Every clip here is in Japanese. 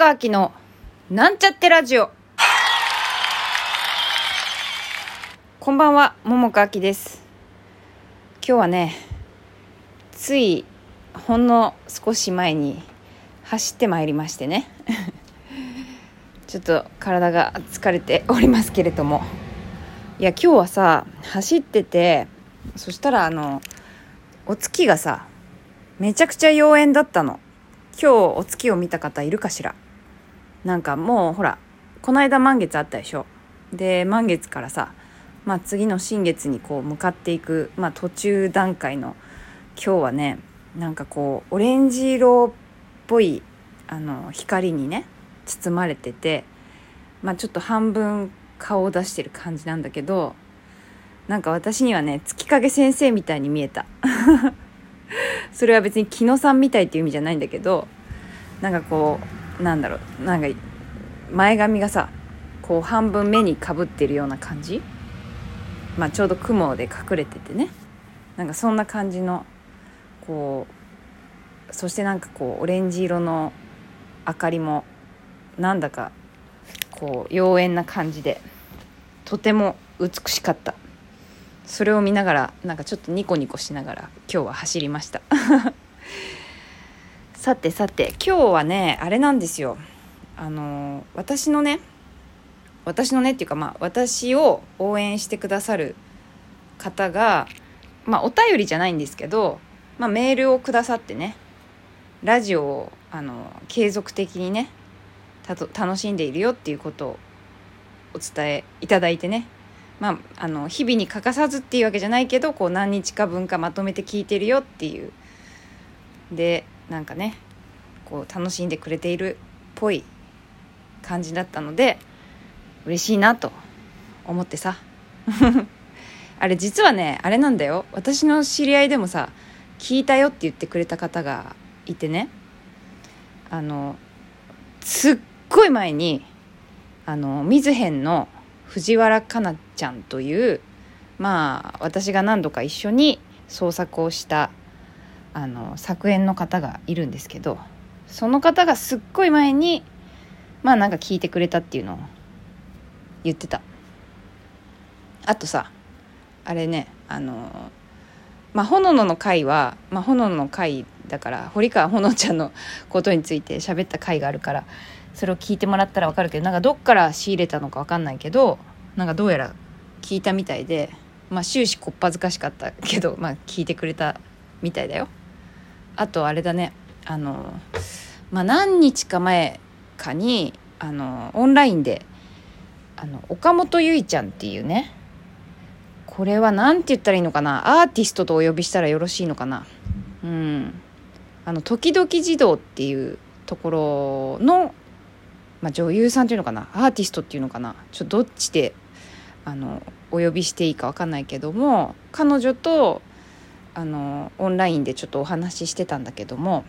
川きのなんちゃってラジオ。こんばんは桃川きです。今日はねついほんの少し前に走ってまいりましてね。ちょっと体が疲れておりますけれども。いや今日はさ走っててそしたらあのお月がさめちゃくちゃ妖艶だったの。今日お月を見た方いるかしら？なんかもうほらこの間満月あったでしょ？で満月からさ、まあ、次の新月にこう向かっていく、まあ、途中段階の今日はねなんかこうオレンジ色っぽいあの光にね包まれてて、まあ、ちょっと半分顔を出してる感じなんだけどなんか私にはね月影先生みたいに見えた。それは別に木野さんみたいっていう意味じゃないんだけどなんかこうなんだろう。なんか前髪がさこう半分目にかぶってるような感じ？まあちょうど雲で隠れててね。なんかそんな感じのこうそしてなんかこうオレンジ色の明かりもなんだかこう妖艶な感じでとても美しかった。それを見ながらなんかちょっとニコニコしながら今日は走りました。さてさて今日はねあれなんですよ。あの私のね私のねっていうかまあ私を応援してくださる方がまあお便りじゃないんですけど、まあ、メールをくださってねラジオをあの継続的にね楽しんでいるよっていうことをお伝えいただいてねまあ、あの日々に欠かさずっていうわけじゃないけどこう何日か分かまとめて聞いてるよっていう。でなんかねこう楽しんでくれているっぽい感じだったので嬉しいなと思ってさ。あれ実はねあれなんだよ。私の知り合いでもさ聞いたよって言ってくれた方がいてね。あのすっごい前にあの水辺の藤原かなちゃんというまあ私が何度か一緒に創作をしたあの作演の方がいるんですけどその方がすっごい前にまあなんか聞いてくれたっていうのを言ってた。あとさあれねあのまあほののの回は、まあ、ほののの回だから堀川ほのちゃんのことについて喋った回があるからそれを聞いてもらったら分かるけどなんかどっから仕入れたのか分かんないけどなんかどうやら聞いたみたいでまあ終始こっぱずかしかったけどまあ聞いてくれたみたいだよ。あとあれだね。あのまあ何日か前かにあのオンラインであの岡本結衣ちゃんっていうね。これは何て言ったらいいのかな。アーティストとお呼びしたらよろしいのかな。うん。あの時々児童っていうところのまあ、女優さんっていうのかな。アーティストっていうのかな。ちょっとどっちであのお呼びしていいか分かんないけども彼女とあのオンラインでちょっとお話ししてたんだけども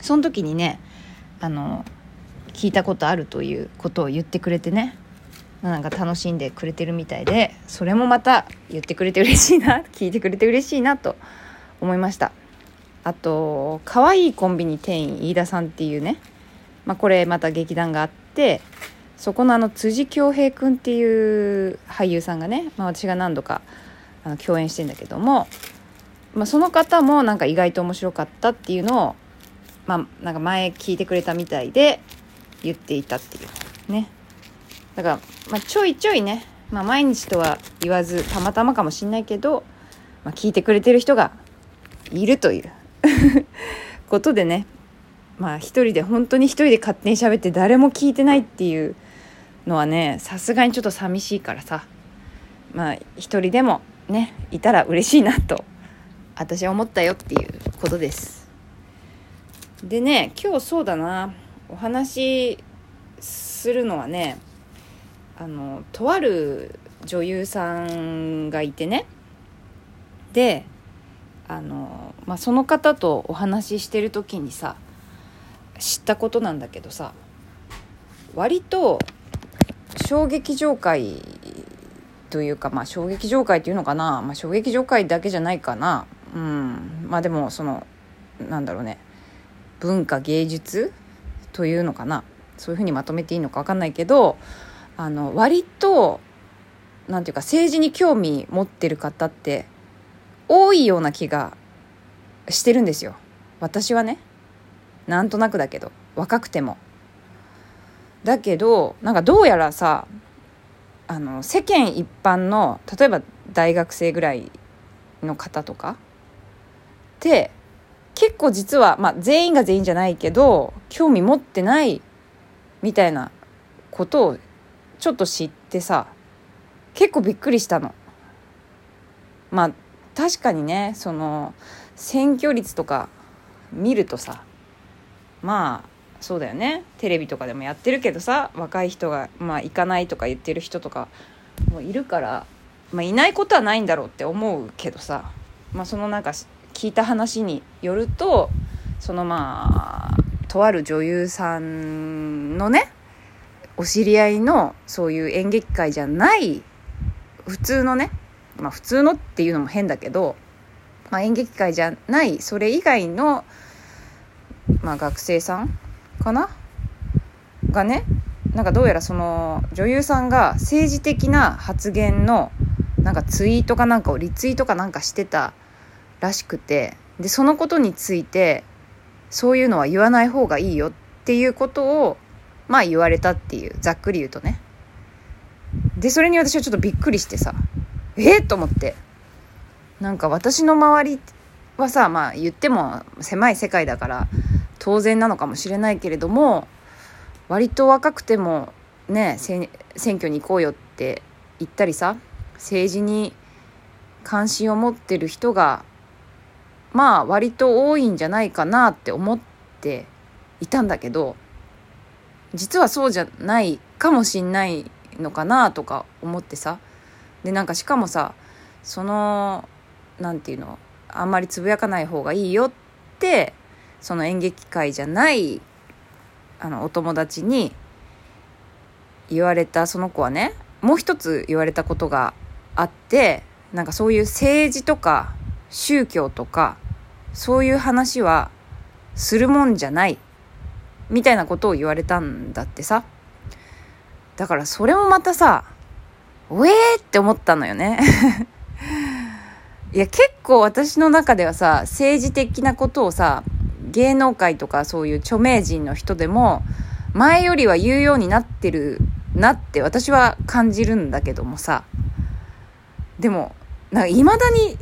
その時にねあの聞いたことあるということを言ってくれてねなんか楽しんでくれてるみたいでそれもまた言ってくれて嬉しいな 聞いてくれて嬉しいなと思いました。あと可愛いコンビニ店員飯田さんっていうねまあ、これまた劇団があってそこのあの辻恭平君っていう俳優さんがね、まあ、私が何度かあの共演してんだけども、まあ、その方もなんか意外と面白かったっていうのを、まあ、なんか前聞いてくれたみたいで言っていたっていうね。だから、まあ、ちょいちょいね、まあ、毎日とは言わずたまたまかもしんないけど、まあ、聞いてくれてる人がいるという ことでね。まあ一人で本当に一人で勝手に喋って誰も聞いてないっていうのはねさすがにちょっと寂しいからさ。まあ一人でもねいたら嬉しいなと私思ったよっていうことです。でね今日そうだな。お話しするのはねあのとある女優さんがいてね。であの、まあ、その方とお話ししてる時にさ知ったことなんだけどさ割と衝撃場界というかまあ衝撃場界っていうのかな、まあ、衝撃場界だけじゃないかな。うん。まあでもそのなんだろうね。文化芸術というのかな。そういうふうにまとめていいのか分かんないけどあの割となんていうか政治に興味持ってる方って多いような気がしてるんですよ。私はね。なんとなくだけど。若くても。だけどなんかどうやらさあの世間一般の例えば大学生ぐらいの方とかって結構実は、まあ、全員が全員じゃないけど興味持ってないみたいなことをちょっと知ってさ結構びっくりしたの。まあ確かにねその選挙率とか見るとさまあそうだよねテレビとかでもやってるけどさ若い人が、まあ、行かないとか言ってる人とかもいるから、まあ、いないことはないんだろうって思うけどさ、まあ、そのなんか聞いた話によるとそのまあとある女優さんのねお知り合いのそういう演劇界じゃない普通のねまあ普通のっていうのも変だけど、まあ、演劇界じゃないそれ以外の、まあ、学生さんかな？がねなんかどうやらその女優さんが政治的な発言のなんかツイートかなんかをリツイートかなんかしてたらしくてでそのことについてそういうのは言わない方がいいよっていうことをまあ言われたっていうざっくり言うとね。でそれに私はちょっとびっくりしてさえっ、と思って。なんか私の周りはさまあ言っても狭い世界だから当然なのかもしれないけれども割と若くてもね選挙に行こうよって言ったりさ政治に関心を持ってる人がまあ割と多いんじゃないかなって思っていたんだけど実はそうじゃないかもしんないのかなとか思ってさ。でなんかしかもさその何て言うのあんまりつぶやかない方がいいよってその演劇界じゃないあのお友達に言われたその子はねもう一つ言われたことがあってなんかそういう政治とか宗教とかそういう話はするもんじゃない。みたいなことを言われたんだってさ。だからそれもまたさおえーって思ったのよね。いや結構私の中ではさ政治的なことをさ芸能界とかそういう著名人の人でも前よりは言うようになってるなって私は感じるんだけどもさ。でもなんか未だに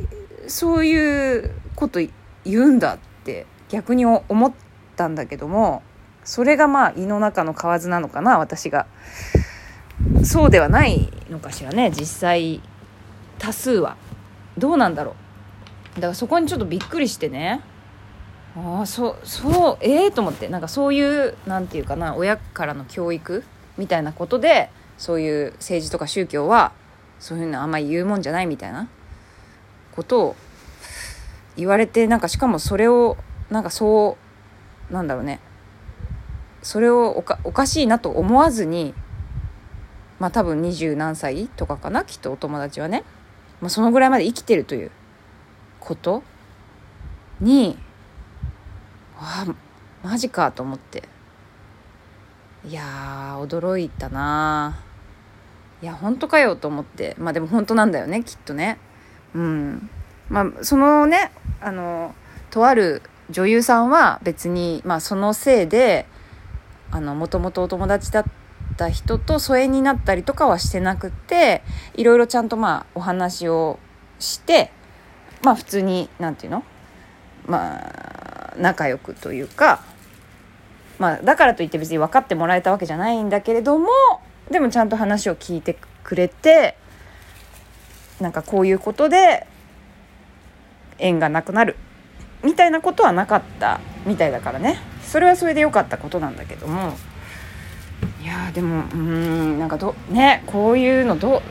そういうこと言うんだって逆に思ったんだけどもそれがまあ胃の中の蛙なのかな私が。そうではないのかしらね実際多数は。どうなんだろう。だからそこにちょっとびっくりしてね。ああそうそうええー、と思って。なんかそういうなんていうかな親からの教育みたいなことでそういう政治とか宗教はそういうのあんまり言うもんじゃないみたいなことを言われてなんかしかもそれをなんかそうなんだろうね。それをおかおかしいなと思わずにまあ多分二十何歳とかかなきっとお友達はね、まあ、そのぐらいまで生きてるということにあマジかと思って。いや驚いたな。いや本当かよと思って。まあでも本当なんだよねきっとね。うん。まあそのねあのとある女優さんは別にまあそのせいでもともとお友達だった人と疎遠になったりとかはしてなくていろいろちゃんとまあお話をしてまあ普通に何て言うの？まあ仲良くというか、まあ、だからといって別に分かってもらえたわけじゃないんだけれどもでもちゃんと話を聞いてくれてなんかこういうことで縁がなくなる。みたいなことはなかったみたいだからね。それはそれで良かったことなんだけども。いやでもうんなんかどねこういうのど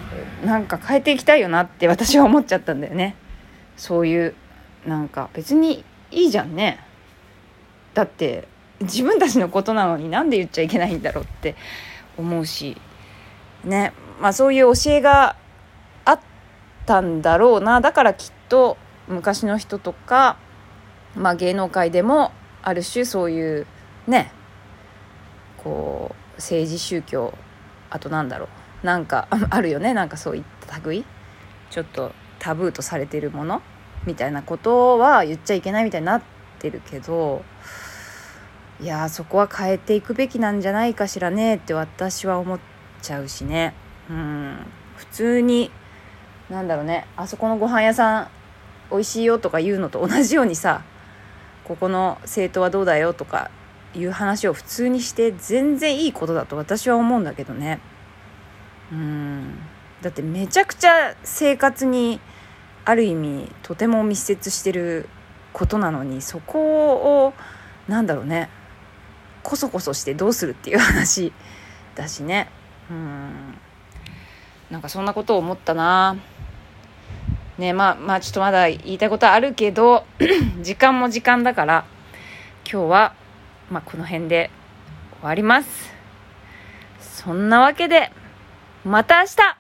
なんか変えていきたいよなって私は思っちゃったんだよね。そういうなんか別にいいじゃんね。だって自分たちのことなのになんで言っちゃいけないんだろうって思うし。ねまあそういう教えがあったんだろうな。だからきっと昔の人とか、まあ、芸能界でもある種そういうねこう政治宗教あとなんだろうなんか あるよねなんかそういった類ちょっとタブーとされてるものみたいなことは言っちゃいけないみたいになってるけどいやそこは変えていくべきなんじゃないかしらねって私は思っちゃうしね。うん。普通になんだろうねあそこのご飯屋さん美味しいよとか言うのと同じようにさここの政党はどうだよとかいう話を普通にして全然いいことだと私は思うんだけどね。うん。だってめちゃくちゃ生活にある意味とても密接してることなのにそこをなんだろうねこそこそしてどうするっていう話だしね。うん。なんかそんなことを思ったな。ねまあまあちょっとまだ言いたいことはあるけど 時間も時間だから今日は、まあ、この辺で終わります。そんなわけでまた明日!